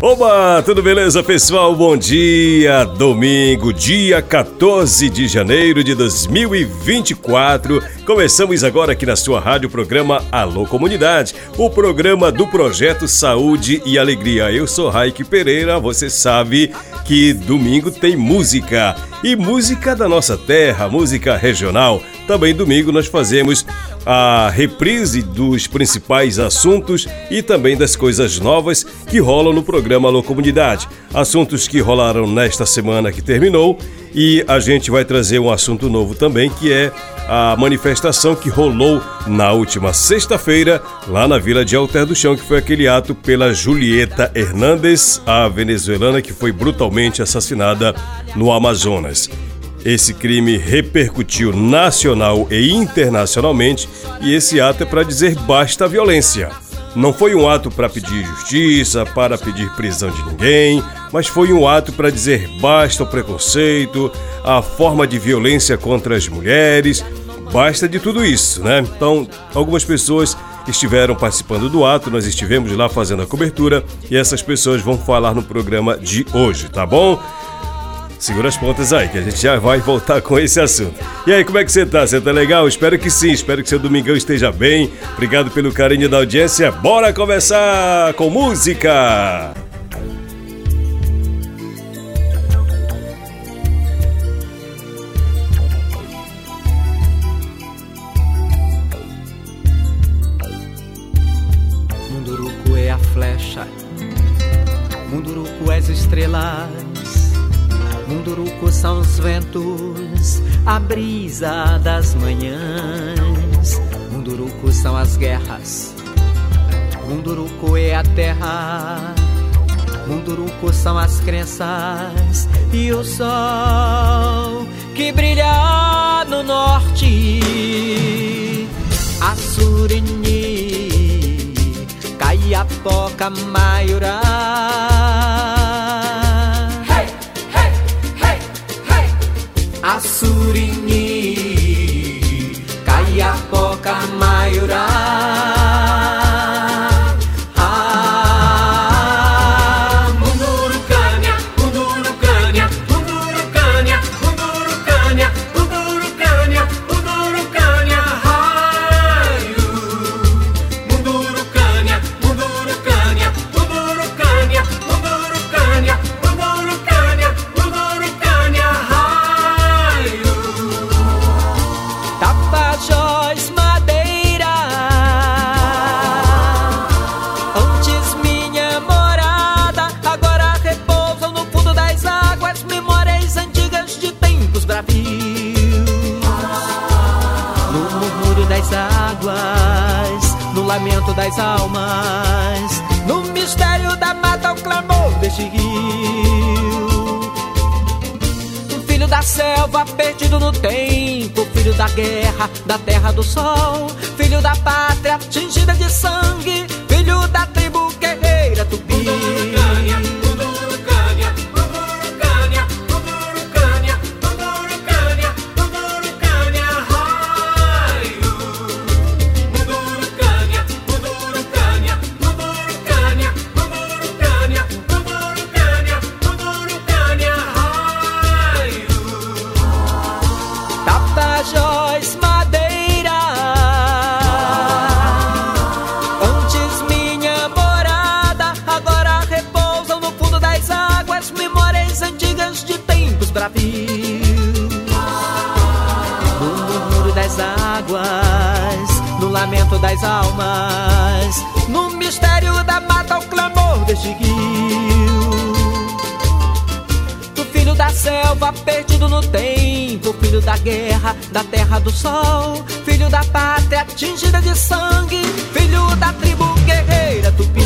Oba, tudo beleza, pessoal? Bom dia! Domingo, dia 14 de janeiro de 2024. Começamos agora aqui na sua rádio programa Alô Comunidade, o programa do projeto Saúde e Alegria. Eu sou Raik Pereira, você sabe que domingo tem música e música da nossa terra, música regional. Também domingo nós fazemos a reprise dos principais assuntos e também das coisas novas que rolam no programa Alô Comunidade. Assuntos que rolaram nesta semana que terminou e a gente vai trazer um assunto novo também que é a manifestação que rolou na última sexta-feira lá na Vila de Alter do Chão, que foi aquele ato pela Julieta Hernandes, a venezuelana que foi brutalmente assassinada no Amazonas. Esse crime repercutiu nacional e internacionalmente e esse ato é para dizer basta à violência. Não foi um ato para pedir justiça, para pedir prisão de ninguém, mas foi um ato para dizer basta ao preconceito, a forma de violência contra as mulheres, basta de tudo isso, né? Então, algumas pessoas estiveram participando do ato, nós estivemos lá fazendo a cobertura e essas pessoas vão falar no programa de hoje, tá bom? Segura as pontas aí, que a gente já vai voltar com esse assunto. E aí, como é que você tá? Você tá legal? Espero que sim, espero que seu domingão esteja bem. Obrigado pelo carinho da audiência. Bora começar com música! Munduruku é a flecha, Munduruku é as estrelas, Munduruku são os ventos, a brisa das manhãs, Munduruku são as guerras, Munduruku é a terra, Munduruku são as crenças e o sol que brilha no norte. Assurini, Kaiapoca, Maiorá. Assurini, Kaiapoca, Maiorá. Ah, selva perdido no tempo, filho da guerra, da terra do sol, filho da pátria tingida de sangue, filho da tribo rio. Do filho da selva, perdido no tempo. Filho da guerra, da terra do sol. Filho da pátria, tingida de sangue. Filho da tribo guerreira tupi.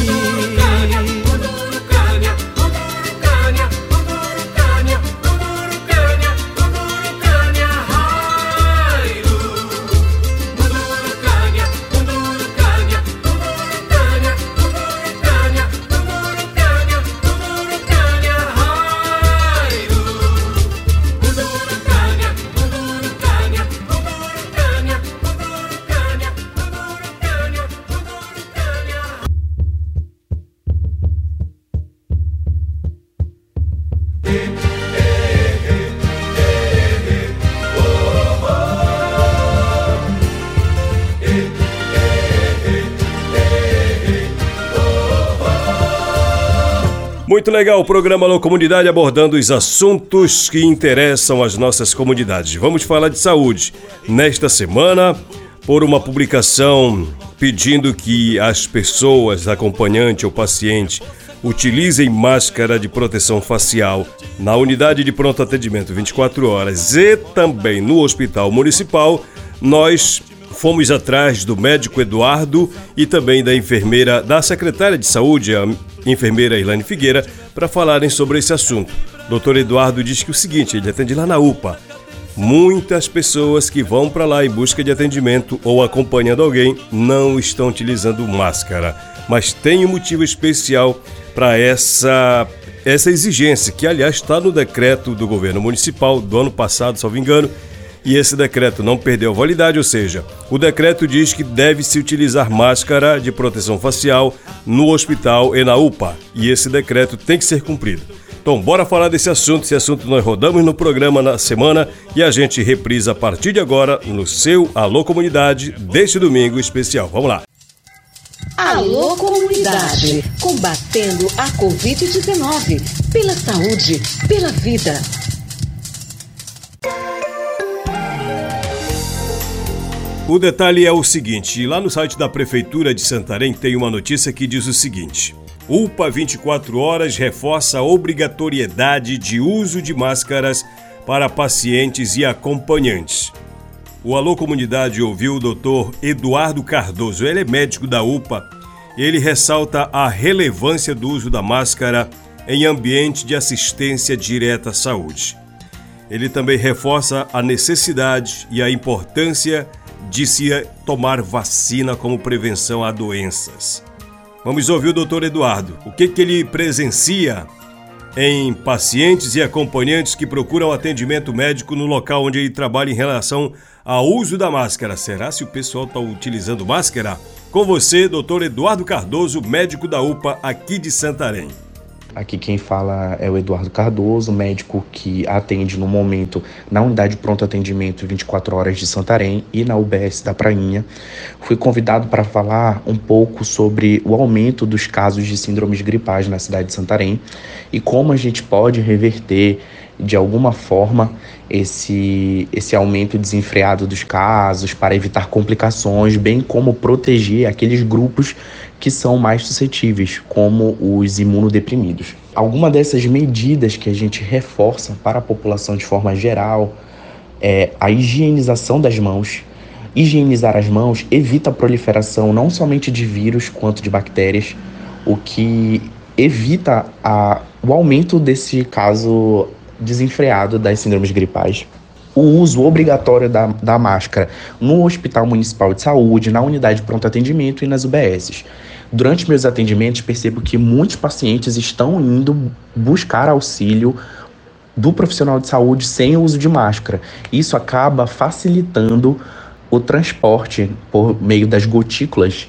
Muito legal o programa Alô Comunidade abordando os assuntos que interessam as nossas comunidades. Vamos falar de saúde. Nesta semana, por uma publicação pedindo que as pessoas, acompanhante ou paciente, utilizem máscara de proteção facial na unidade de pronto atendimento 24 horas e também no hospital municipal, nós fomos atrás do médico Eduardo e também da enfermeira da secretária de saúde, a enfermeira Ilane Figueira, para falarem sobre esse assunto. Doutor Eduardo diz que o seguinte, ele atende lá na UPA. Muitas pessoas que vão para lá em busca de atendimento ou acompanhando alguém não estão utilizando máscara, mas tem um motivo especial para essa essa exigência, que aliás está no decreto do governo municipal do ano passado, salvo engano, e esse decreto não perdeu validade, ou seja, o decreto diz que deve-se utilizar máscara de proteção facial no hospital e na UPA, e esse decreto tem que ser cumprido. Então, bora falar desse assunto. Esse assunto nós rodamos no programa na semana e a gente reprisa a partir de agora no seu Alô Comunidade deste domingo especial. Vamos lá. Alô Comunidade, combatendo a Covid-19, pela saúde, pela vida. O detalhe é o seguinte: lá no site da Prefeitura de Santarém tem uma notícia que diz o seguinte. UPA 24 Horas reforça a obrigatoriedade de uso de máscaras para pacientes e acompanhantes. O Alô Comunidade ouviu o Dr. Eduardo Cardoso, ele é médico da UPA. Ele ressalta a relevância do uso da máscara em ambiente de assistência direta à saúde. Ele também reforça a necessidade e a importância se tomar vacina como prevenção a doenças. Vamos ouvir o doutor Eduardo. O que, que ele presencia em pacientes e acompanhantes que procuram atendimento médico no local onde ele trabalha em relação ao uso da máscara. Será se o pessoal está utilizando máscara? Com você, doutor Eduardo Cardoso, médico da UPA aqui de Santarém. Aqui quem fala é o Eduardo Cardoso, médico que atende no momento na unidade de pronto atendimento 24 horas de Santarém e na UBS da Prainha. Fui convidado para falar um pouco sobre o aumento dos casos de síndromes gripais na cidade de Santarém e como a gente pode reverter de alguma forma esse, esse aumento desenfreado dos casos para evitar complicações, bem como proteger aqueles grupos que são mais suscetíveis, como os imunodeprimidos. Alguma dessas medidas que a gente reforça para a população de forma geral é a higienização das mãos. Higienizar as mãos evita a proliferação não somente de vírus quanto de bactérias, o que evita a, o aumento desse caso desenfreado das síndromes gripais. O uso obrigatório da, da máscara no Hospital Municipal de Saúde, na unidade de pronto atendimento e nas UBSs. Durante meus atendimentos, percebo que muitos pacientes estão indo buscar auxílio do profissional de saúde sem o uso de máscara. Isso acaba facilitando o transporte por meio das gotículas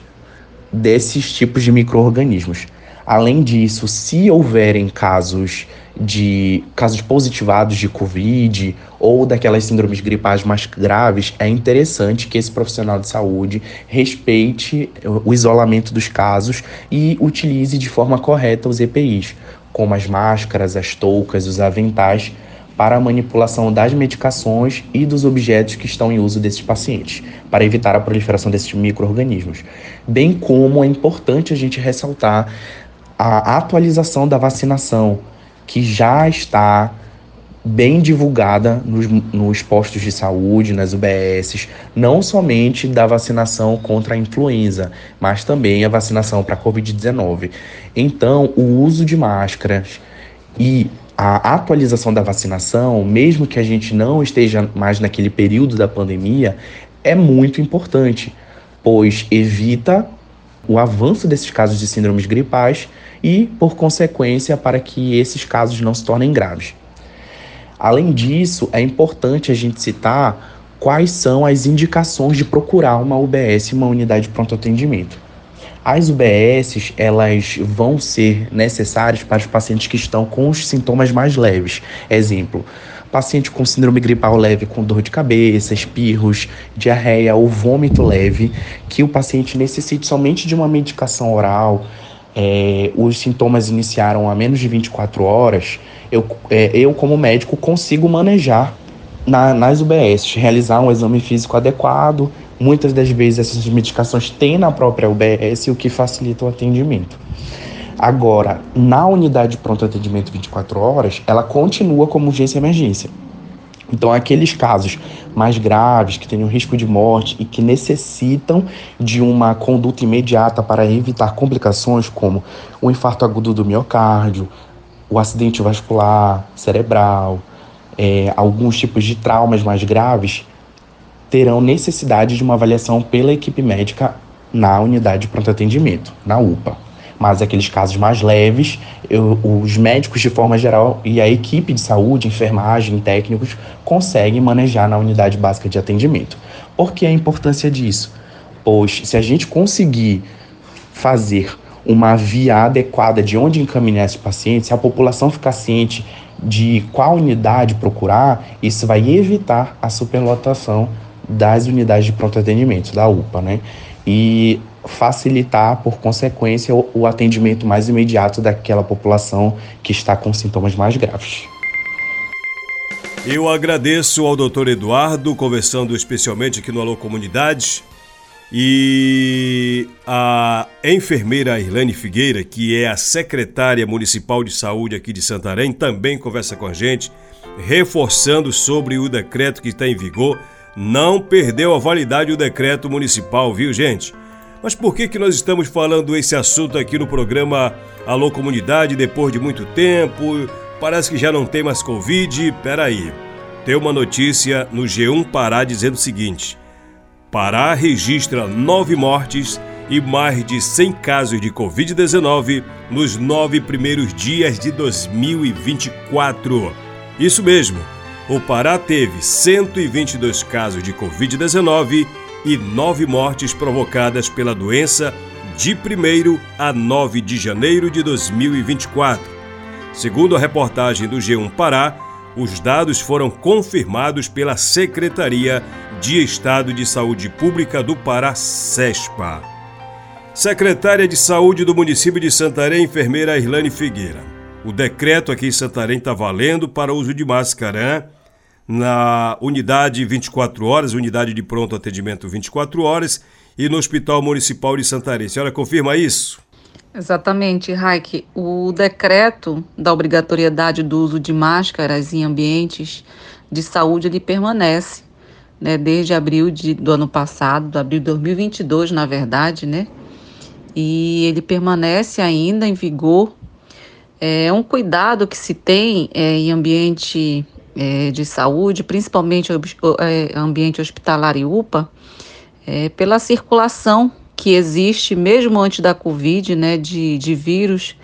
desses tipos de micro-organismos. Além disso, se houverem casos de casos positivados de Covid ou daquelas síndromes gripais mais graves, é interessante que esse profissional de saúde respeite o isolamento dos casos e utilize de forma correta os EPIs, como as máscaras, as toucas, os aventais, para a manipulação das medicações e dos objetos que estão em uso desses pacientes, para evitar a proliferação desses micro-organismos. Bem como é importante a gente ressaltar a atualização da vacinação, que já está bem divulgada nos, nos, postos de saúde, nas UBSs, não somente da vacinação contra a influenza, mas também a vacinação para a Covid-19. Então, o uso de máscaras e a atualização da vacinação, mesmo que a gente não esteja mais naquele período da pandemia, é muito importante, pois evita o avanço desses casos de síndromes gripais e, por consequência, para que esses casos não se tornem graves. Além disso, é importante a gente citar quais são as indicações de procurar uma UBS, uma unidade de pronto atendimento. As UBSs, elas vão ser necessárias para os pacientes que estão com os sintomas mais leves. Exemplo, paciente com síndrome gripal leve com dor de cabeça, espirros, diarreia ou vômito leve, que o paciente necessite somente de uma medicação oral, é, os sintomas iniciaram há menos de 24 horas, eu, é, eu como médico, consigo manejar na, nas UBS, realizar um exame físico adequado. Muitas das vezes essas medicações têm na própria UBS, o que facilita o atendimento. Agora, na unidade de pronto atendimento 24 horas, ela continua como urgência e emergência. Então, aqueles casos mais graves, que têm risco de morte e que necessitam de uma conduta imediata para evitar complicações como o infarto agudo do miocárdio, o acidente vascular cerebral, é, alguns tipos de traumas mais graves, terão necessidade de uma avaliação pela equipe médica na unidade de pronto atendimento, na UPA mas aqueles casos mais leves, eu, os médicos de forma geral e a equipe de saúde, enfermagem, técnicos, conseguem manejar na unidade básica de atendimento. Por que a importância disso? Pois se a gente conseguir fazer uma via adequada de onde encaminhar esses pacientes, se a população ficar ciente de qual unidade procurar, isso vai evitar a superlotação das unidades de pronto atendimento, da UPA, né? E facilitar, por consequência, o, atendimento mais imediato daquela população que está com sintomas mais graves. Eu agradeço ao doutor Eduardo, conversando especialmente aqui no Alô Comunidade, e a enfermeira Irlane Figueira, que é a secretária municipal de saúde aqui de Santarém, também conversa com a gente, reforçando sobre o decreto que está em vigor. Não perdeu a validade o decreto municipal, viu, gente? Mas por que, que nós estamos falando esse assunto aqui no programa Alô Comunidade depois de muito tempo? Parece que já não tem mais Covid. Peraí. Tem uma notícia no G1 Pará dizendo o seguinte: Pará registra nove mortes e mais de 100 casos de Covid-19 nos nove primeiros dias de 2024. Isso mesmo, o Pará teve 122 casos de Covid-19 e nove mortes provocadas pela doença de 1 a 9 de janeiro de 2024. Segundo a reportagem do G1 Pará, os dados foram confirmados pela Secretaria de Estado de Saúde Pública do Pará, SESPA. Secretária de Saúde do município de Santarém, enfermeira Irlane Figueira. O decreto aqui em Santarém está valendo para uso de máscara na unidade 24 horas, unidade de pronto atendimento 24 horas, e no Hospital Municipal de Santarém. A senhora confirma isso? Exatamente, Raik. O decreto da obrigatoriedade do uso de máscaras em ambientes de saúde ele permanece, né, desde abril de, do ano passado, do abril de 2022, na verdade, né? E ele permanece ainda em vigor É um cuidado que se tem é, em ambiente é, de saúde, principalmente é, ambiente hospitalar e UPA, é, pela circulação que existe, mesmo antes da Covid, né, de, de vírus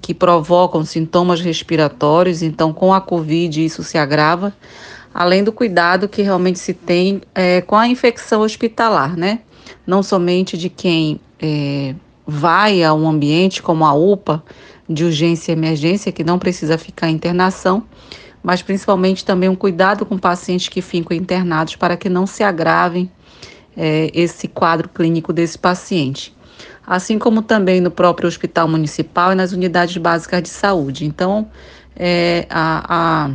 que provocam sintomas respiratórios. Então, com a Covid, isso se agrava, além do cuidado que realmente se tem é, com a infecção hospitalar, né? Não somente de quem é, vai a um ambiente como a UPA, de urgência e emergência, que não precisa ficar internação, mas principalmente também um cuidado com pacientes que ficam internados para que não se agravem é, esse quadro clínico desse paciente. Assim como também no próprio hospital municipal e nas unidades básicas de saúde. Então, é, a,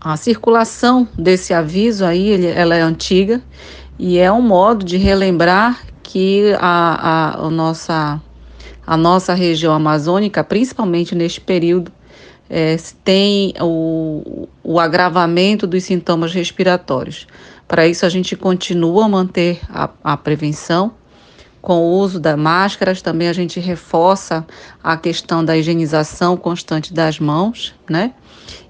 a, a, circulação desse aviso aí, ele, ela é antiga e é um modo de relembrar que a, a, a nossa a nossa região amazônica, principalmente neste período, é, tem o, o agravamento dos sintomas respiratórios. Para isso, a gente continua a manter a, a prevenção com o uso das máscaras, também a gente reforça a questão da higienização constante das mãos, né?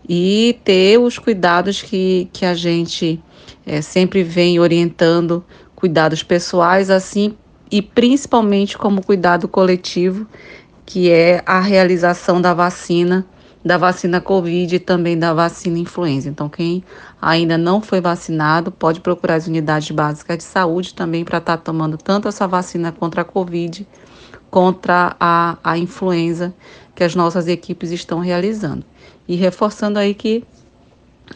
E ter os cuidados que, que a gente é, sempre vem orientando, cuidados pessoais, assim e principalmente como cuidado coletivo, que é a realização da vacina, da vacina Covid e também da vacina influenza. Então, quem ainda não foi vacinado pode procurar as unidades básicas de saúde também para estar tá tomando tanto essa vacina contra a Covid, contra a, a influenza que as nossas equipes estão realizando. E reforçando aí que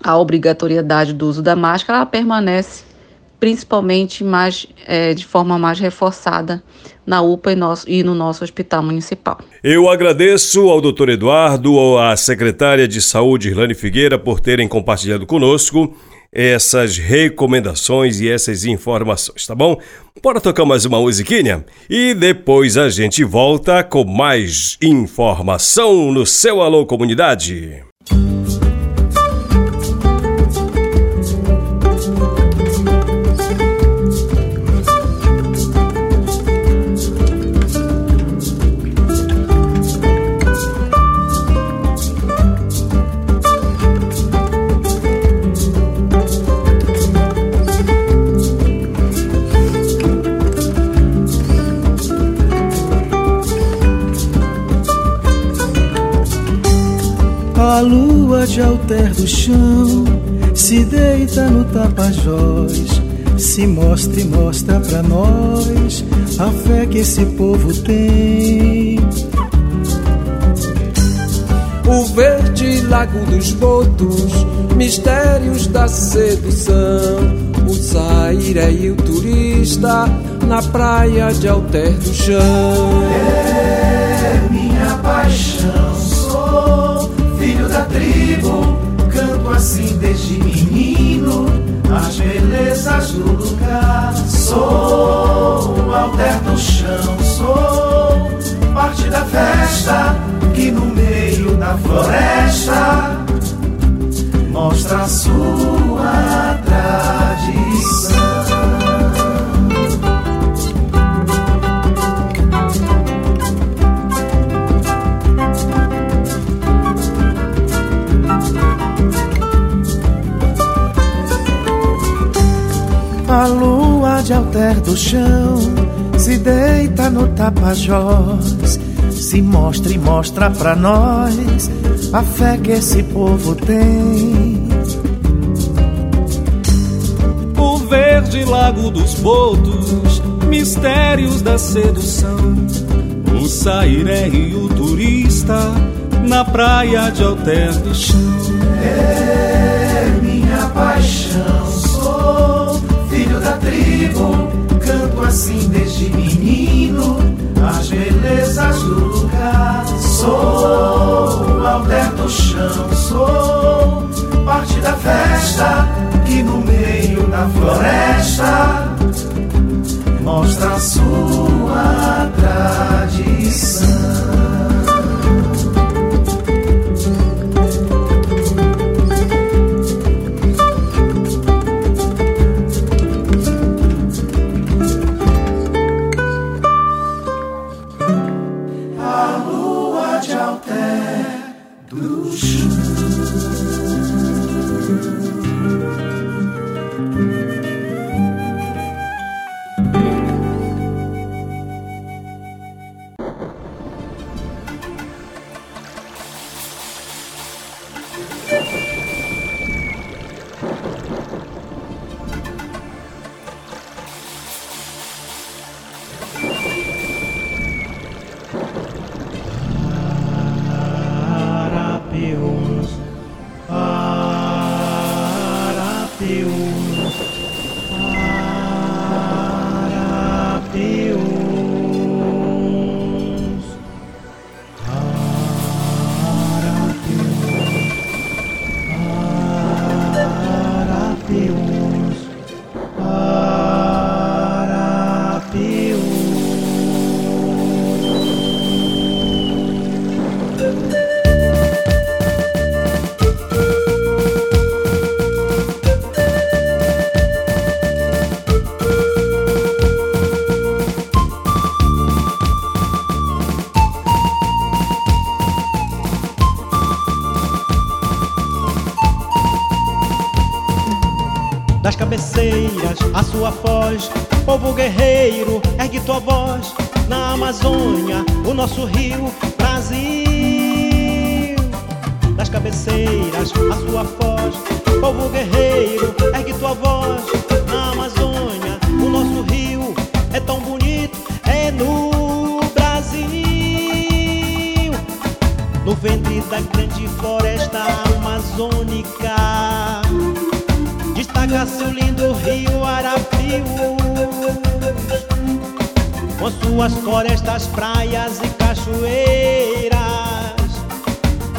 a obrigatoriedade do uso da máscara permanece principalmente mais, é, de forma mais reforçada na UPA e, nosso, e no nosso hospital municipal. Eu agradeço ao doutor Eduardo, à secretária de Saúde, Irlane Figueira, por terem compartilhado conosco essas recomendações e essas informações, tá bom? Bora tocar mais uma musiquinha e depois a gente volta com mais informação no seu Alô Comunidade. De alter do chão se deita no tapajós, se mostra e mostra pra nós a fé que esse povo tem. O verde lago dos botos, mistérios da sedução, o sairé e o turista na praia de alter do chão. É minha paixão tribo, canto assim desde menino, as belezas do lugar. Sou o alter do chão, sou parte da festa que no meio da floresta mostra a sua tradição. A lua de alter do chão se deita no tapajós, se mostra e mostra pra nós a fé que esse povo tem. O verde lago dos botos, mistérios da sedução, o sairé e o turista na praia de alter do chão. É minha paixão tribo, canto assim desde menino, as belezas do lugar. Sou alter do chão, sou parte da festa que no meio da floresta mostra sua tradição. nós, povo guerreiro, ergue tua voz na Amazônia, o nosso rio Brasil. Das cabeceiras a sua foz, povo guerreiro, ergue tua voz na Amazônia, o nosso rio é tão bonito, é no Brasil. No ventre da grande floresta amazônica, destaca seu lindo rio Arapá com suas florestas, praias e cachoeiras,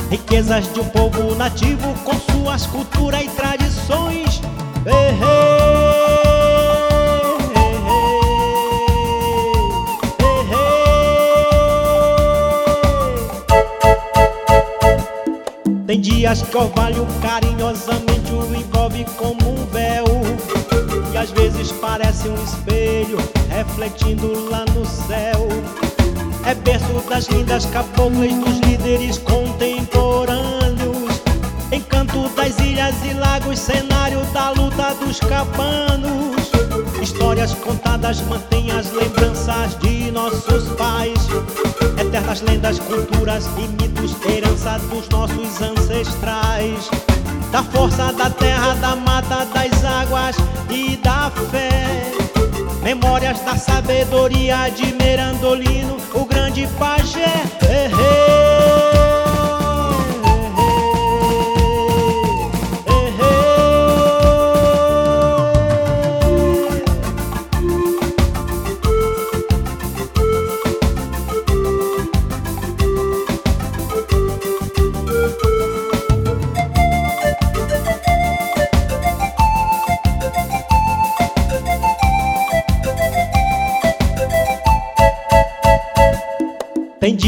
riquezas de um povo nativo com suas culturas e tradições. Tem dias que orvalho carinhosamente o envolve como um velho parece um espelho refletindo lá no céu. É berço das lindas caboclas dos líderes contemporâneos. Encanto das ilhas e lagos, cenário da luta dos cabanos. Histórias contadas mantêm as lembranças de nossos pais. Eternas lendas, culturas e mitos, herança dos nossos ancestrais da força da terra, da mata, das águas e da fé. Memórias da sabedoria de Merandolino, o grande pajé.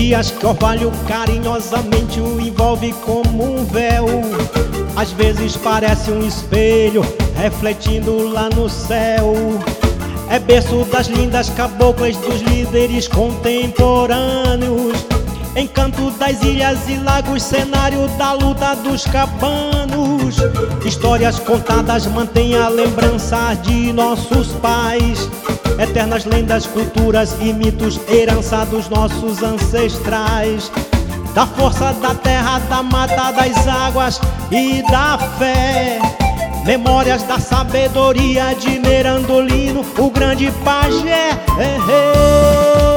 dias que orvalho carinhosamente o envolve como um véu. Às vezes parece um espelho refletindo lá no céu. É berço das lindas caboclas dos líderes contemporâneos. Encanto das ilhas e lagos, cenário da luta dos cabanos. Histórias contadas mantêm a lembrança de nossos pais. Eternas lendas, culturas e mitos, herança dos nossos ancestrais. Da força da terra, da mata, das águas e da fé. Memórias da sabedoria de Merandolino, o grande pajé. Errei.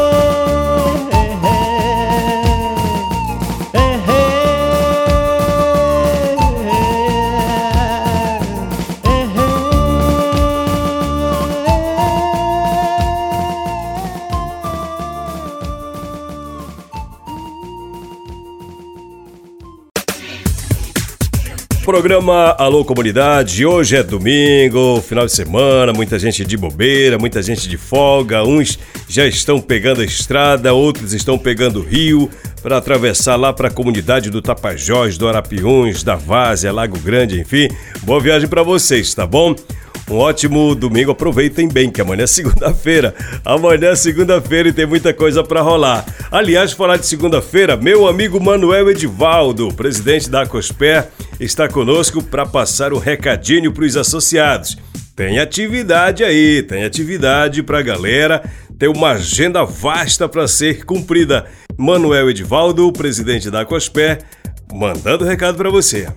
programa Alô Comunidade. Hoje é domingo, final de semana, muita gente de bobeira, muita gente de folga. Uns já estão pegando a estrada, outros estão pegando o rio para atravessar lá para a comunidade do Tapajós, do Arapiuns, da Várzea, Lago Grande, enfim. Boa viagem para vocês, tá bom? Um ótimo domingo, aproveitem bem que amanhã é segunda-feira. Amanhã é segunda-feira e tem muita coisa para rolar. Aliás, falar de segunda-feira, meu amigo Manuel Edivaldo, presidente da Cosper está conosco para passar o recadinho para os associados. Tem atividade aí, tem atividade para a galera, tem uma agenda vasta para ser cumprida. Manuel Edivaldo, presidente da Cosper, mandando recado para você.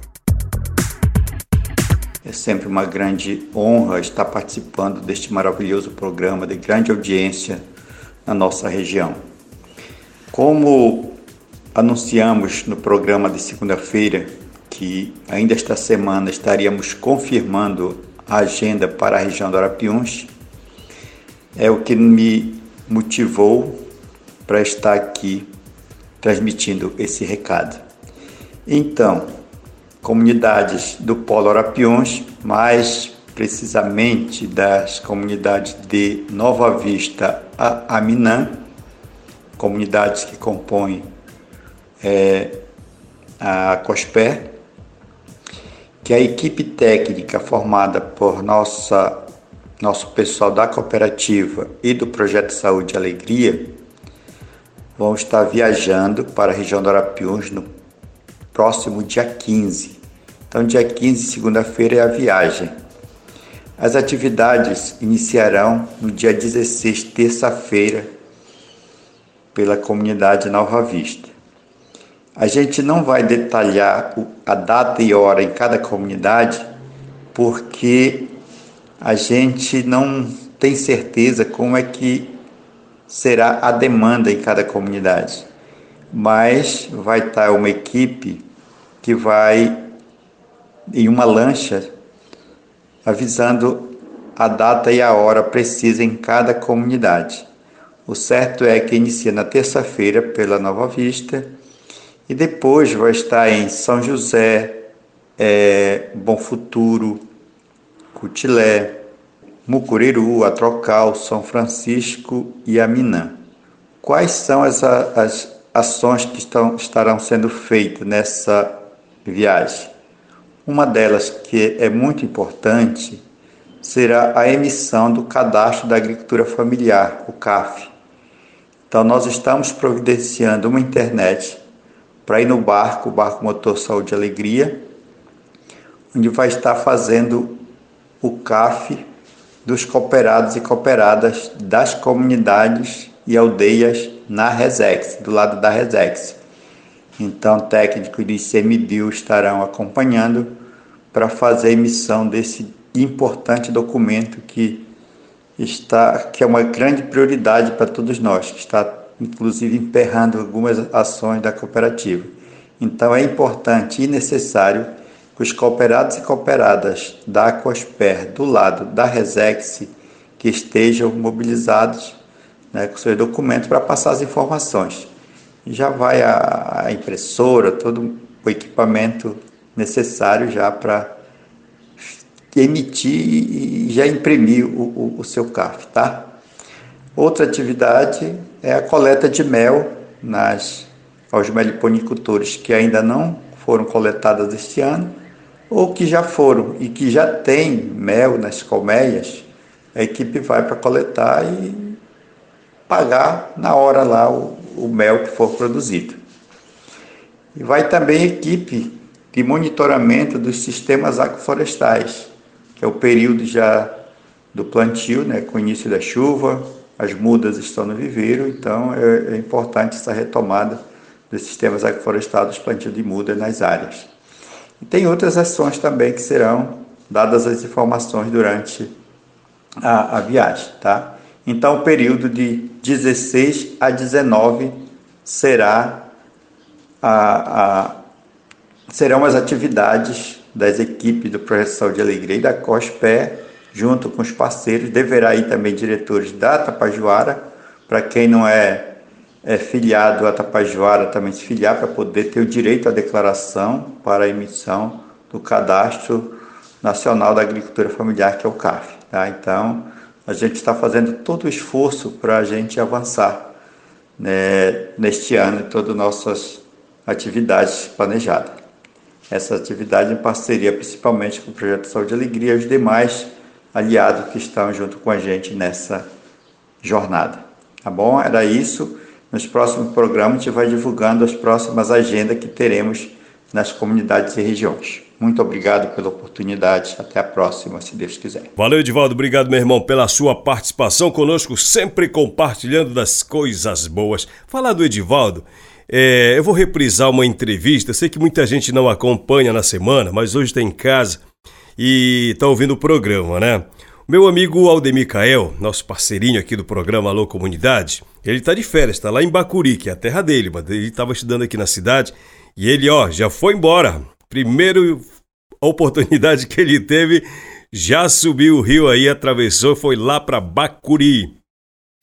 É sempre uma grande honra estar participando deste maravilhoso programa de grande audiência na nossa região. Como anunciamos no programa de segunda-feira que ainda esta semana estaríamos confirmando a agenda para a região do Arapiuns, é o que me motivou para estar aqui transmitindo esse recado. Então, comunidades do Polo Arapiões, mais precisamente das comunidades de Nova Vista a Aminã, comunidades que compõem é, a COSPER, que a equipe técnica formada por nossa, nosso pessoal da cooperativa e do Projeto Saúde e Alegria vão estar viajando para a região do Arapiuns no próximo dia 15. Então, dia 15, segunda-feira, é a viagem. As atividades iniciarão no dia 16, terça-feira, pela comunidade Nova Vista. A gente não vai detalhar a data e hora em cada comunidade, porque a gente não tem certeza como é que será a demanda em cada comunidade. Mas vai estar uma equipe que vai em uma lancha avisando a data e a hora precisa em cada comunidade. O certo é que inicia na terça-feira pela Nova Vista e depois vai estar em São José, é, Bom Futuro, Cutilé, Mucuriru, Atrocal, São Francisco e Aminã. Quais são as, ações que estão, estarão sendo feitas nessa viagem. Uma delas, que é muito importante, será a emissão do Cadastro da Agricultura Familiar, o CAF. Então, nós estamos providenciando uma internet para ir no barco, o Barco Motor Saúde e Alegria, onde vai estar fazendo o CAF dos cooperados e cooperadas das comunidades e aldeias na Resex, do lado da Resex. Então, técnicos do ICMBio estarão acompanhando para fazer a emissão desse importante documento que está que é uma grande prioridade para todos nós, que está inclusive emperrando algumas ações da cooperativa. Então é importante e necessário que os cooperados e cooperadas da Aquasper do lado da Resex que estejam mobilizados né, com seus documentos para passar as informações já vai a, a impressora, todo o equipamento necessário já para emitir e já imprimir o, o, o seu CAF, tá? Outra atividade é a coleta de mel nas aos meliponicultores que ainda não foram coletadas este ano ou que já foram e que já tem mel nas colmeias, a equipe vai para coletar e pagar na hora lá o, o mel que for produzido. E vai também equipe de monitoramento dos sistemas agroflorestais, que é o período já do plantio, né, com o início da chuva, as mudas estão no viveiro, então é, é importante essa retomada dos sistemas agroflorestais, dos plantios de muda nas áreas. E tem outras ações também que serão dadas as informações durante a, a viagem, tá? Então, o período de 16 a 19 será a, a, serão as atividades das equipes do Projeto Saúde e Alegria e da COSPE, junto com os parceiros. Deverá ir também diretores da Tapajuara, para quem não é, é filiado à Tapajuara também se filiar, para poder ter o direito à declaração para a emissão do Cadastro Nacional da Agricultura Familiar, que é o CAF. Tá? Então, a gente está fazendo todo o esforço para a gente avançar né, neste ano em todas as nossas atividades planejadas. Essa atividade em parceria principalmente com o Projeto Saúde e Alegria e os demais aliados que estão junto com a gente nessa jornada. Tá bom? Era isso. Nos próximos programas, a gente vai divulgando as próximas agendas que teremos nas comunidades e regiões. Muito obrigado pela oportunidade. Até a próxima, se Deus quiser. Valeu, Edivaldo. Obrigado, meu irmão, pela sua participação conosco, sempre compartilhando das coisas boas. Falar do Edivaldo, é, eu vou reprisar uma entrevista. sei que muita gente não acompanha na semana, mas hoje está em casa e está ouvindo o programa, né? Meu amigo Aldemir Cael, nosso parceirinho aqui do programa Alô Comunidade, ele está de férias, está lá em Bacuri, que é a terra dele, mas ele estava estudando aqui na cidade e ele, ó, já foi embora. Primeiro oportunidade que ele teve, já subiu o rio aí, atravessou, foi lá para Bacuri,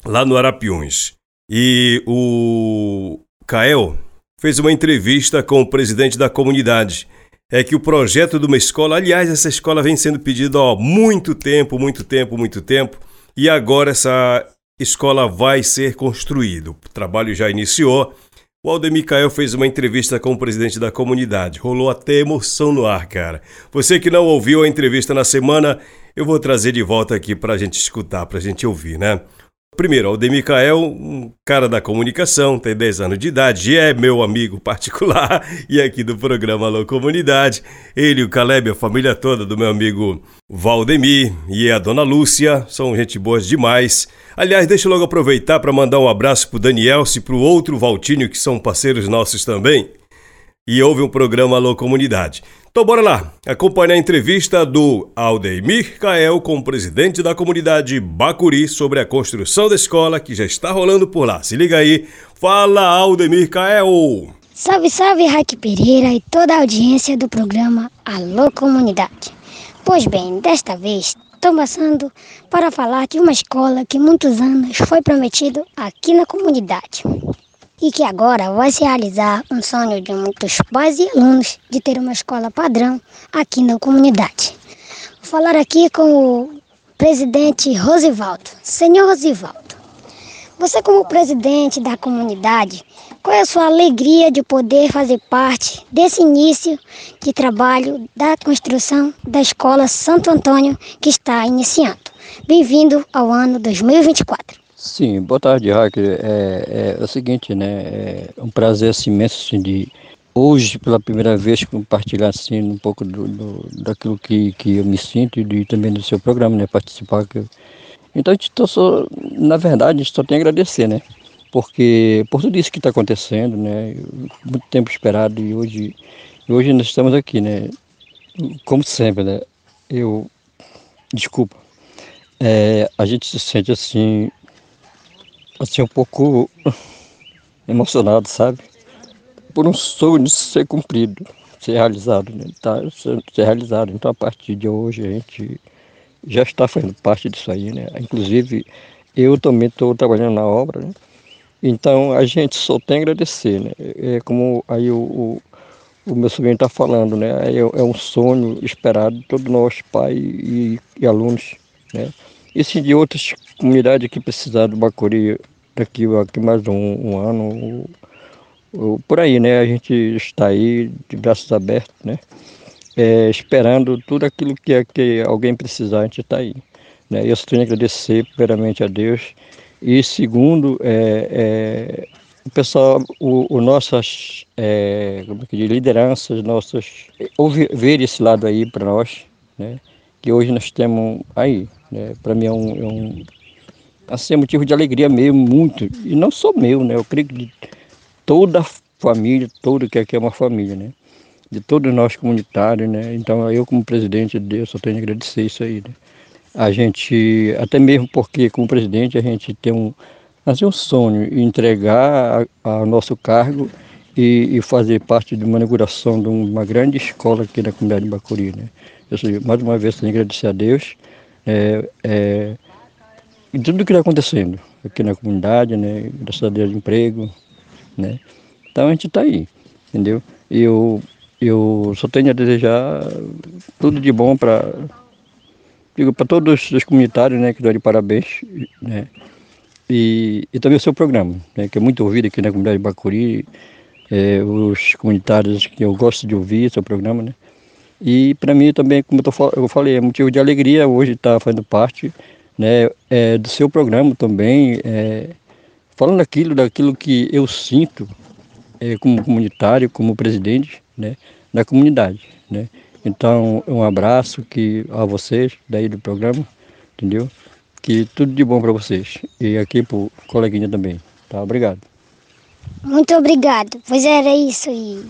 lá no Arapiuns. E o Cael fez uma entrevista com o presidente da comunidade é que o projeto de uma escola, aliás, essa escola vem sendo pedida há muito tempo, muito tempo, muito tempo, e agora essa escola vai ser construída. O trabalho já iniciou. O Aldemir Cael fez uma entrevista com o presidente da comunidade. Rolou até emoção no ar, cara. Você que não ouviu a entrevista na semana, eu vou trazer de volta aqui para a gente escutar, para a gente ouvir, né? Primeiro, Aldemir Cael, um cara da comunicação, tem 10 anos de idade, é meu amigo particular e aqui do programa Alô Comunidade. Ele, o Caleb, a família toda do meu amigo Valdemir e a dona Lúcia, são gente boas demais. Aliás, deixa eu logo aproveitar para mandar um abraço pro Daniel e pro outro Valtinho, que são parceiros nossos também. E houve um programa Alô Comunidade. Então bora lá, acompanhar a entrevista do Aldemir Cael com o presidente da comunidade Bacuri sobre a construção da escola que já está rolando por lá. Se liga aí, fala Aldemir Cael! Salve, salve Raik Pereira e toda a audiência do programa Alô Comunidade. Pois bem, desta vez estou passando para falar de uma escola que muitos anos foi prometido aqui na comunidade e que agora vai se realizar um sonho de muitos pais e alunos de ter uma escola padrão aqui na comunidade. Vou falar aqui com o presidente Rosivaldo. Senhor Rosivaldo, você como presidente da comunidade, qual é a sua alegria de poder fazer parte desse início de trabalho da construção da Escola Santo Antônio que está iniciando? Bem-vindo ao ano 2024. Sim, boa tarde, Hacker. É, é, é, o seguinte, né? É um prazer assim, imenso assim, de hoje, pela primeira vez, compartilhar assim, um pouco do, do, daquilo que, que eu me sinto e de, também do seu programa, né? Participar. Que eu... Então, a só, na verdade, a gente só tem a agradecer, né? Porque por tudo isso que está acontecendo, né? Muito tempo esperado e hoje, hoje nós estamos aqui, né? Como sempre, né? Eu, desculpa, é, a gente se sente assim assim, um pouco emocionado, sabe? Por um sonho ser cumprido, ser realizado, né? Tá, ser, realizado. Então, a partir de hoje, a gente já está fazendo parte disso aí, né? Inclusive, eu também estou trabalhando na obra, né? Então, a gente só tem a agradecer, né? É como aí o, o, o meu sobrinho está falando, né? É, é, um sonho esperado de todos nós, pais e, e alunos, né? E se de outras comunidades que precisaram do Bacuri daqui, aqui mais um, um ano, por aí, né? A gente está aí de braços abertos, né? É, esperando tudo aquilo que, é, que alguém precisar, a gente está aí. Né? Eu só tenho que agradecer primeiramente a Deus e segundo, é, é, o pessoal, o, o nossas é, como é que diz, lideranças, nossas, ouvir, ver esse lado aí para nós, né? que hoje nós temos aí. Né? Para mim é um, é um assim, é motivo de alegria mesmo, muito. E não só meu, né? Eu creio que de toda a família, todo que aqui é uma família, né? De todos nós comunitários, né? Então eu como presidente de Deus só tenho a agradecer isso aí, né? A gente, até mesmo porque como presidente a gente tem um, assim, um sonho, entregar ao nosso cargo e, e, fazer parte de uma inauguração de uma grande escola aqui na comunidade de Bacuri, né? Eu, mais uma vez, tenho que agradecer a Deus. É, é, e tudo que está acontecendo aqui na comunidade, né? Graças a Deus, emprego, né? Então a gente está aí, entendeu? Eu, eu só tenho a desejar tudo de bom para digo para todos os comunitários, né? Que dou de parabéns, né? E, e também o seu programa, né? Que é muito ouvido aqui na comunidade de Bacuri, é, os comunitários que eu gosto de ouvir, seu programa, né? E para mim também, como eu, tô, eu falei, é motivo de alegria hoje estar tá fazendo parte né, é, do seu programa também, é, falando aquilo, daquilo que eu sinto é, como comunitário, como presidente né, da comunidade. Né. Então, um abraço que, a vocês daí do programa, entendeu? Que tudo de bom para vocês. E aqui para o coleguinha também. Tá? Obrigado. Muito obrigado. Pois era isso aí.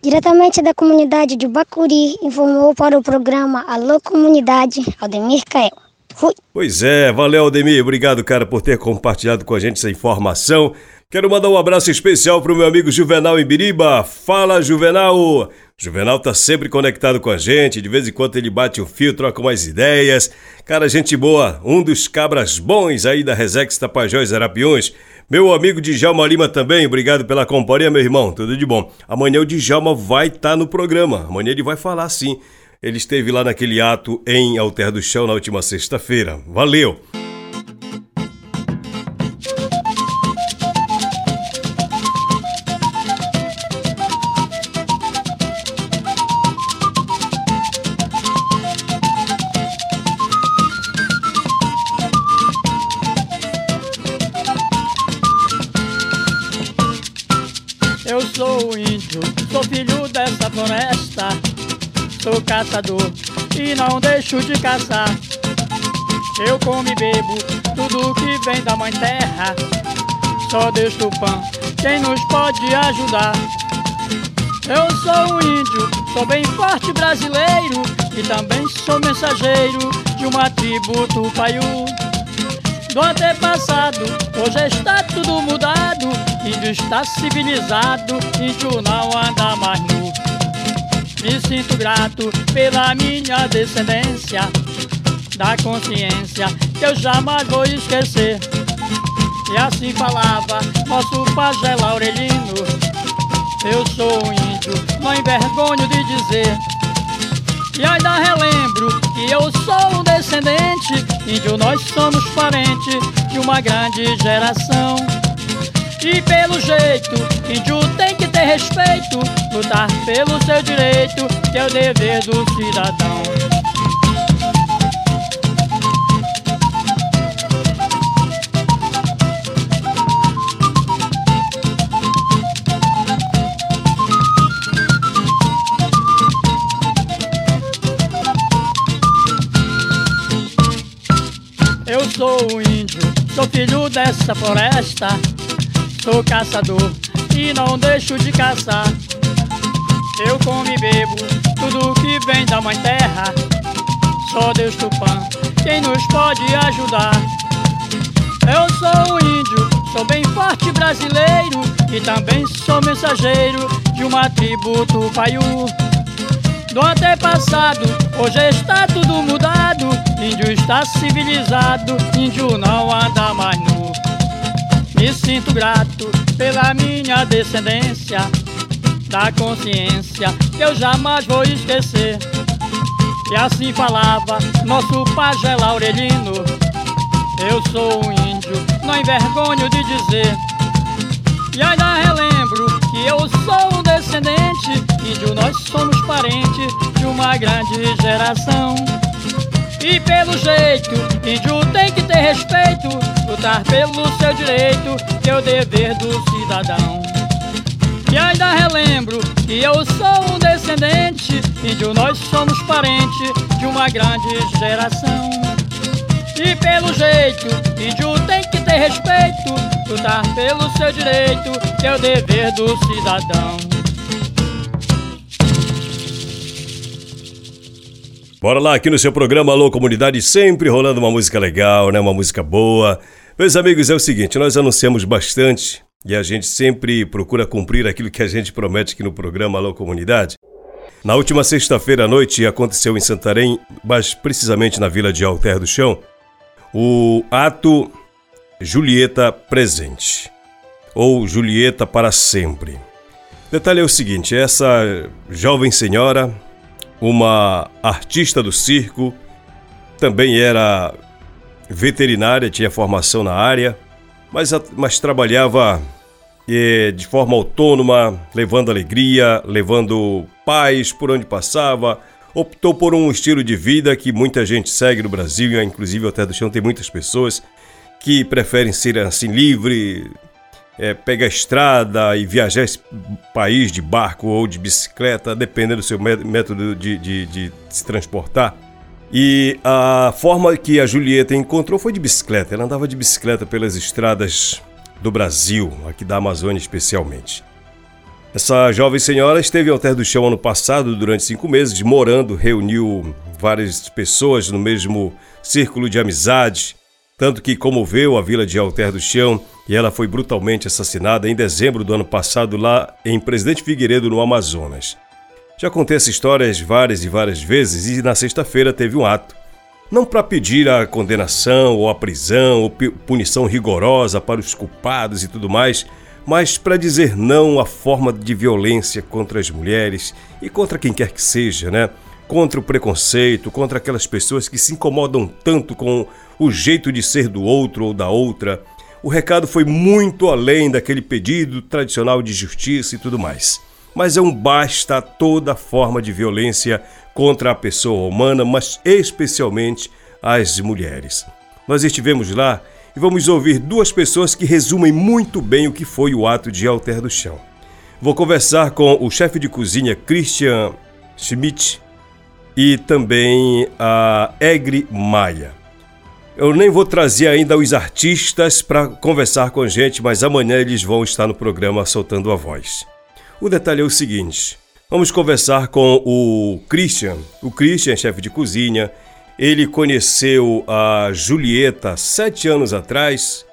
Diretamente da comunidade de Bacuri, informou para o programa Alô Comunidade, Aldemir Cael. Fui. Pois é, valeu Aldemir, obrigado cara por ter compartilhado com a gente essa informação. Quero mandar um abraço especial para o meu amigo Juvenal Ibiriba. Fala Juvenal! Juvenal tá sempre conectado com a gente, de vez em quando ele bate um fio, troca umas ideias. Cara, gente boa, um dos cabras bons aí da Resex Tapajós Arapiões. Meu amigo Djalma Lima também, obrigado pela companhia, meu irmão, tudo de bom. Amanhã o Djalma vai estar tá no programa, amanhã ele vai falar sim. Ele esteve lá naquele ato em Alter do Chão na última sexta-feira. Valeu! Caçador e não deixo de caçar. Eu como e bebo tudo que vem da mãe terra. Só Deus Tupã, quem nos pode ajudar. Eu sou um índio, sou bem forte brasileiro e também sou mensageiro de uma tribo Tupaiú. Do antepassado, hoje está tudo mudado, índio está civilizado, índio não anda mais nu. Me sinto grato pela minha descendência, da consciência que eu jamais vou esquecer. E assim falava nosso pajé Laurelino. Eu sou um índio, não envergonho de dizer. E ainda relembro que eu sou um descendente, índio nós somos parentes de uma grande geração. E pelo jeito, índio tem respeito, lutar pelo seu direito, que é o dever do cidadão. Eu sou um índio, sou filho dessa floresta Sou caçador e não deixo de caçar. Eu como e bebo tudo que vem da mãe terra. Só Deus Tupã, quem nos pode ajudar. Eu sou um índio, sou bem forte brasileiro e também sou mensageiro de uma tribo Tupaiú. Do antepassado, hoje está tudo mudado. Índio está civilizado, índio não anda mais nu. Me sinto grato pela minha descendência, da consciência que eu jamais vou esquecer. E assim falava nosso pajé Laurelino. Eu sou um índio, não envergonho de dizer. E ainda relembro que eu sou um descendente, índio nós somos parentes de uma grande geração. E pelo jeito, índio tem que ter respeito, lutar pelo seu direito, que é o dever do cidadão. E ainda relembro que eu sou um descendente, índio nós somos parentes de uma grande geração. E pelo jeito, índio tem que ter respeito, lutar pelo seu direito, que é o dever do cidadão. Bora lá, aqui no seu programa Alô Comunidade, sempre rolando uma música legal, né? Uma música boa. Meus amigos, é o seguinte, nós anunciamos bastante e a gente sempre procura cumprir aquilo que a gente promete aqui no programa Alô Comunidade. Na última sexta-feira à noite aconteceu em Santarém, mas precisamente na vila de Alter do Chão, o ato Julieta Presente, ou Julieta para Sempre. Detalhe é o seguinte, essa jovem senhora uma artista do circo, também era veterinária, tinha formação na área, mas, mas trabalhava eh, de forma autônoma, levando alegria, levando paz por onde passava, optou por um estilo de vida que muita gente segue no Brasil, inclusive até do chão tem muitas pessoas que preferem ser assim livre, é, pegar a estrada e viajar esse país de barco ou de bicicleta, dependendo do seu método de, de, de se transportar. E a forma que a Julieta encontrou foi de bicicleta. Ela andava de bicicleta pelas estradas do Brasil, aqui da Amazônia especialmente. Essa jovem senhora esteve ao Terra do Chão ano passado, durante cinco meses, morando, reuniu várias pessoas no mesmo círculo de amizade, tanto que comoveu a vila de Alter do Chão e ela foi brutalmente assassinada em dezembro do ano passado lá em Presidente Figueiredo, no Amazonas. Já contei essa história várias e várias vezes e na sexta-feira teve um ato. Não para pedir a condenação ou a prisão ou punição rigorosa para os culpados e tudo mais, mas para dizer não à forma de violência contra as mulheres e contra quem quer que seja, né? Contra o preconceito, contra aquelas pessoas que se incomodam tanto com o jeito de ser do outro ou da outra. O recado foi muito além daquele pedido tradicional de justiça e tudo mais. Mas é um basta a toda forma de violência contra a pessoa humana, mas especialmente as mulheres. Nós estivemos lá e vamos ouvir duas pessoas que resumem muito bem o que foi o ato de Alter do Chão. Vou conversar com o chefe de cozinha Christian Schmidt e também a Egre Maia. Eu nem vou trazer ainda os artistas para conversar com a gente, mas amanhã eles vão estar no programa soltando a voz. O detalhe é o seguinte: vamos conversar com o Christian. O Christian, chefe de cozinha, ele conheceu a Julieta sete anos atrás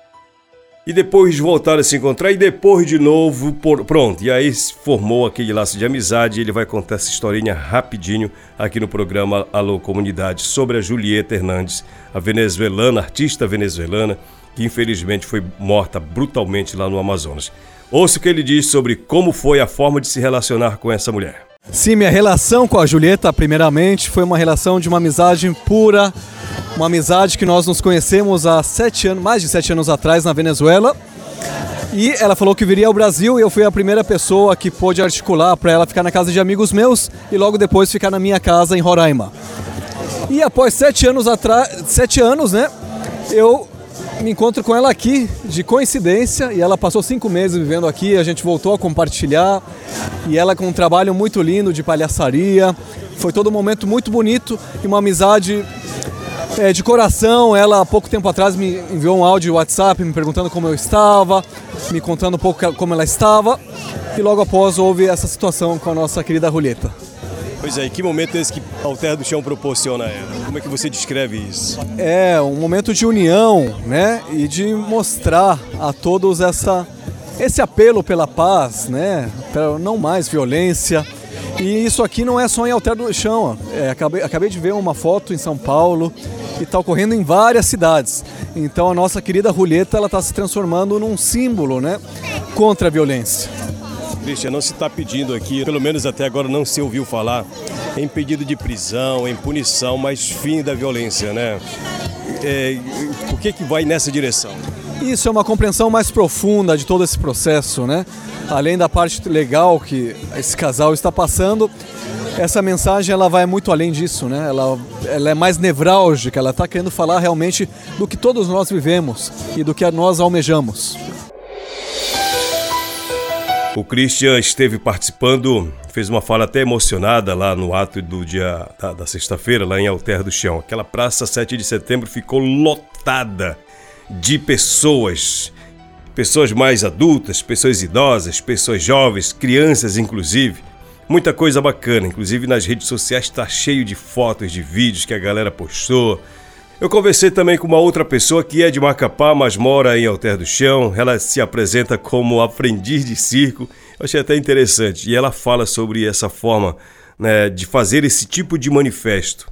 e depois de voltar a se encontrar e depois de novo, por... pronto, e aí formou aquele laço de amizade. Ele vai contar essa historinha rapidinho aqui no programa Alô Comunidade sobre a Julieta Hernandes, a venezuelana, artista venezuelana, que infelizmente foi morta brutalmente lá no Amazonas. Ouça o que ele diz sobre como foi a forma de se relacionar com essa mulher. Sim, minha relação com a Julieta, primeiramente, foi uma relação de uma amizade pura, uma amizade que nós nos conhecemos há sete anos, mais de sete anos atrás na Venezuela. E ela falou que viria ao Brasil e eu fui a primeira pessoa que pôde articular para ela ficar na casa de amigos meus e logo depois ficar na minha casa em Roraima. E após sete anos atrás, sete anos, né? Eu me encontro com ela aqui de coincidência e ela passou cinco meses vivendo aqui. A gente voltou a compartilhar e ela com um trabalho muito lindo de palhaçaria. Foi todo um momento muito bonito e uma amizade é, de coração. Ela há pouco tempo atrás me enviou um áudio WhatsApp me perguntando como eu estava, me contando um pouco como ela estava. E logo após houve essa situação com a nossa querida Julieta. Pois é, e que momento é esse que a Terra do Chão proporciona a ela? Como é que você descreve isso? É, um momento de união, né? E de mostrar a todos essa, esse apelo pela paz, né? Pela não mais violência. E isso aqui não é só em Alter do Chão. É, acabei, acabei de ver uma foto em São Paulo e está ocorrendo em várias cidades. Então a nossa querida Julieta está se transformando num símbolo, né? Contra a violência. Christian, não se está pedindo aqui, pelo menos até agora não se ouviu falar, em pedido de prisão, em punição, mas fim da violência, né? É, por que, que vai nessa direção? Isso é uma compreensão mais profunda de todo esse processo, né? Além da parte legal que esse casal está passando, essa mensagem ela vai muito além disso, né? Ela, ela é mais nevrálgica, ela está querendo falar realmente do que todos nós vivemos e do que nós almejamos. O Christian esteve participando, fez uma fala até emocionada lá no ato do dia da, da sexta-feira, lá em Alter do Chão. Aquela praça 7 de setembro ficou lotada de pessoas. Pessoas mais adultas, pessoas idosas, pessoas jovens, crianças inclusive. Muita coisa bacana, inclusive nas redes sociais está cheio de fotos, de vídeos que a galera postou eu conversei também com uma outra pessoa que é de Macapá, mas mora em Alter do Chão. Ela se apresenta como aprendiz de circo. Eu achei até interessante. E ela fala sobre essa forma né, de fazer esse tipo de manifesto.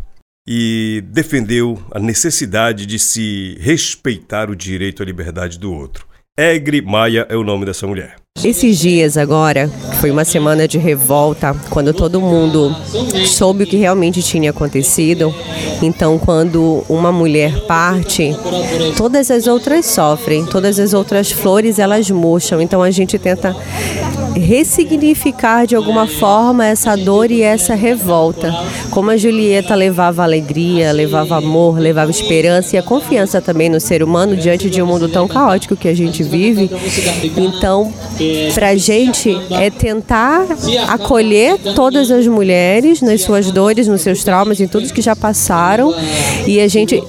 E defendeu a necessidade de se respeitar o direito à liberdade do outro. Egre Maia é o nome dessa mulher. Esses dias agora, foi uma semana de revolta, quando todo mundo soube o que realmente tinha acontecido. Então, quando uma mulher parte, todas as outras sofrem, todas as outras flores elas murcham. Então, a gente tenta ressignificar de alguma forma essa dor e essa revolta. Como a Julieta levava alegria, levava amor, levava esperança e a confiança também no ser humano diante de um mundo tão caótico que a gente vive. Então, para a gente é tentar acolher todas as mulheres nas suas dores, nos seus traumas, em tudo que já passaram e a gente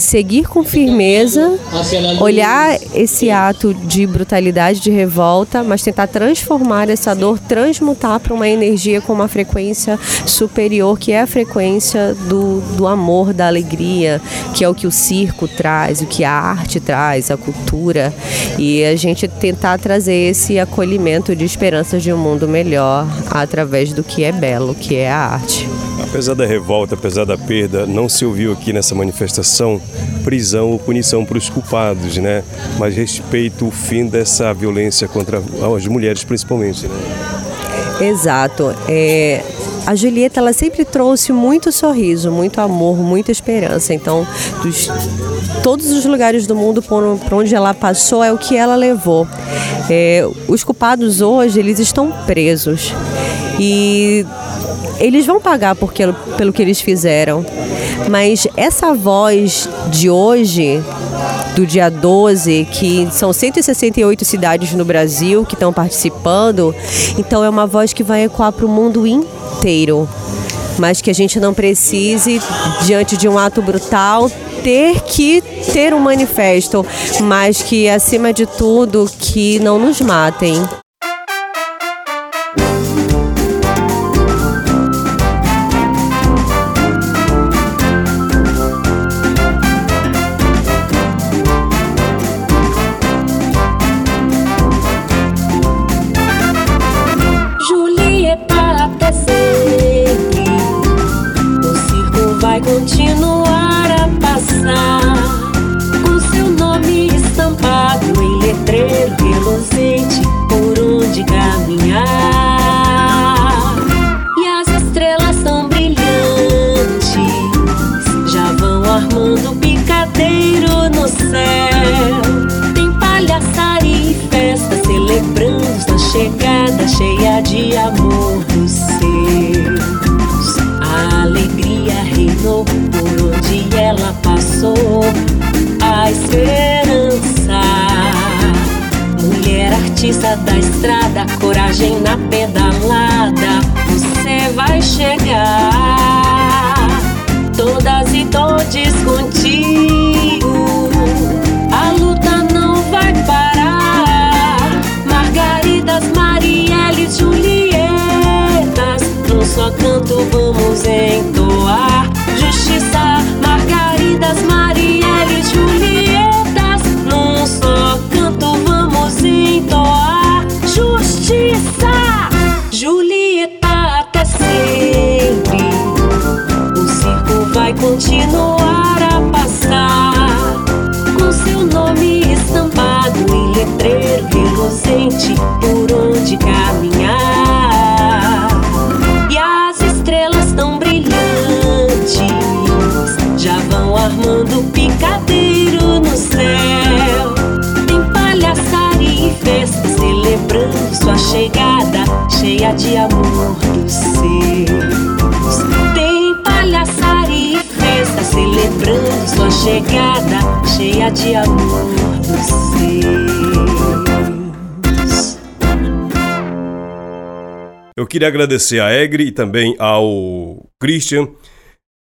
seguir com firmeza, olhar esse ato de brutalidade, de revolta, mas tentar transformar essa dor, transmutar para uma energia com uma frequência superior, que é a frequência do, do amor, da alegria, que é o que o circo traz, o que a arte traz, a cultura. E a gente tentar trazer esse acolhimento de esperanças de um mundo melhor através do que é belo, que é a arte. Apesar da revolta, apesar da perda, não se ouviu aqui nessa manifestação prisão ou punição para os culpados, né? Mas respeito o fim dessa violência contra as mulheres, principalmente, né? Exato. É, a Julieta ela sempre trouxe muito sorriso, muito amor, muita esperança. Então, dos, todos os lugares do mundo por, onde ela passou é o que ela levou. É, os culpados hoje eles estão presos e eles vão pagar porque, pelo que eles fizeram. Mas essa voz de hoje, do dia 12, que são 168 cidades no Brasil que estão participando, então é uma voz que vai ecoar para o mundo inteiro. Mas que a gente não precise, diante de um ato brutal, ter que ter um manifesto, mas que, acima de tudo, que não nos matem. Estrada, coragem na pedalada, você vai chegar. Todas e todos contigo, a luta não vai parar. Margaridas, Marielles, Julietas, num só canto vamos entoar. Justiça, Margaridas, Marielles, Julietas, justiça. Julieta até sempre. O circo vai continuar a passar. Com seu nome estampado em letreiro reluzente por onde caminhar. Chegada, cheia de amor dos seus. Tem palhaçaria e festa, celebrando sua chegada, cheia de amor dos seus. Eu queria agradecer a Egre e também ao Christian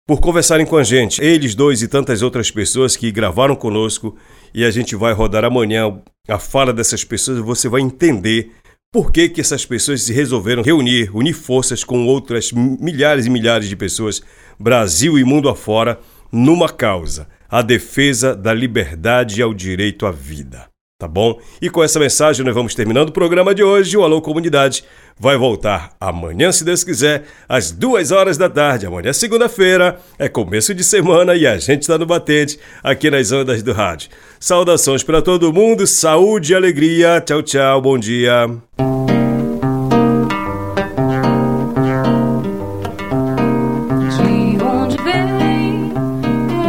por conversarem com a gente. Eles dois e tantas outras pessoas que gravaram conosco e a gente vai rodar amanhã a fala dessas pessoas e você vai entender por que, que essas pessoas se resolveram reunir, unir forças com outras milhares e milhares de pessoas, Brasil e mundo afora, numa causa: a defesa da liberdade e ao direito à vida. Tá bom? E com essa mensagem nós vamos terminando o programa de hoje. O Alô Comunidade vai voltar amanhã, se Deus quiser, às duas horas da tarde. Amanhã, segunda-feira, é começo de semana e a gente está no batente aqui nas ondas do rádio. Saudações para todo mundo, saúde e alegria. Tchau, tchau, bom dia. De onde vem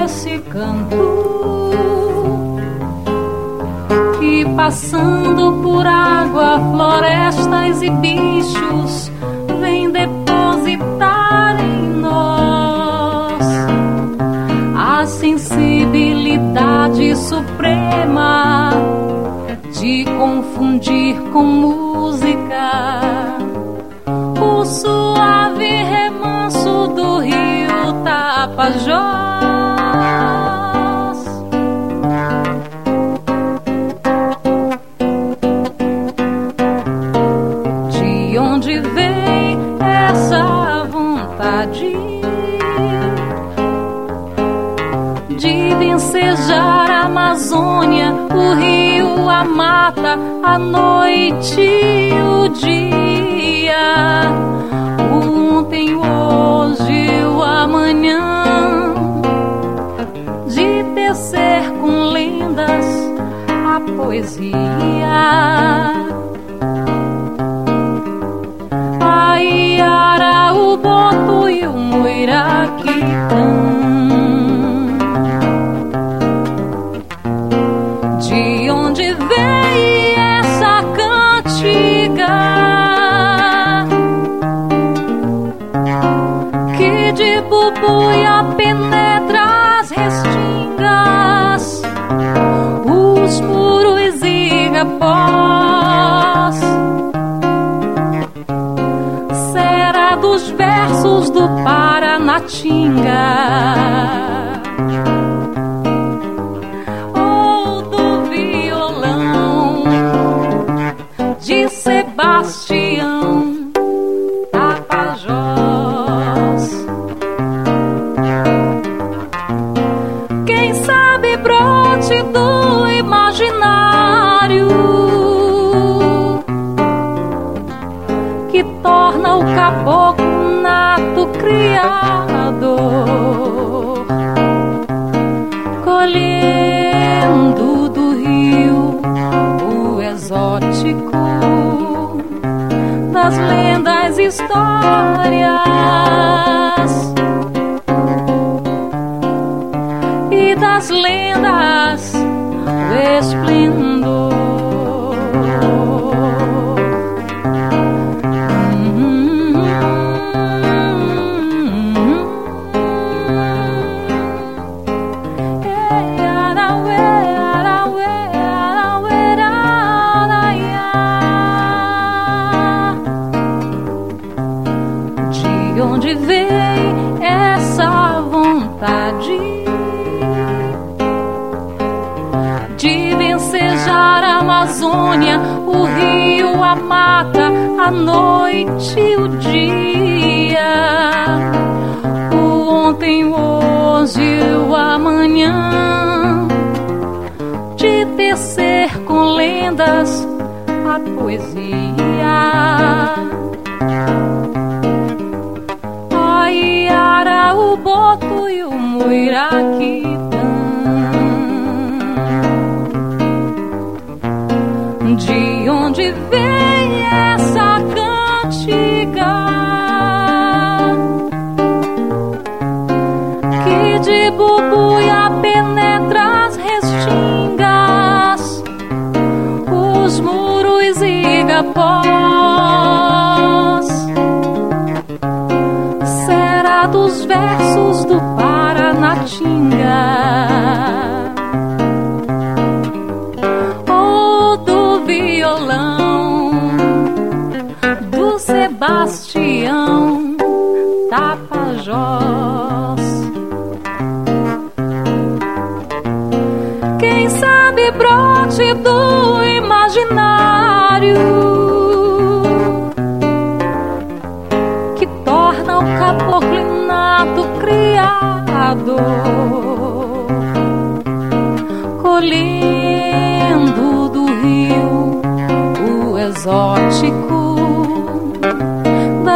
esse canto que Passando por água, florestas e bichos suprema de confundir com música o suave remanso do rio Tapajós. a noite, o dia, o ontem, o hoje, o amanhã, de tecer com lendas a poesia. histórias e das lendas do esplendor.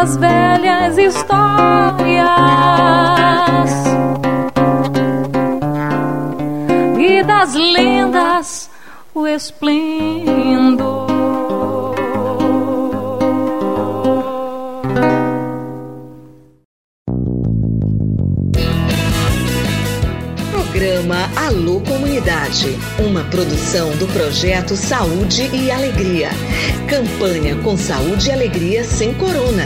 das velhas histórias e das lendas o esplendor. Programa Alô Comunidade, uma produção do projeto Saúde e Alegria. Campanha com Saúde e Alegria sem Corona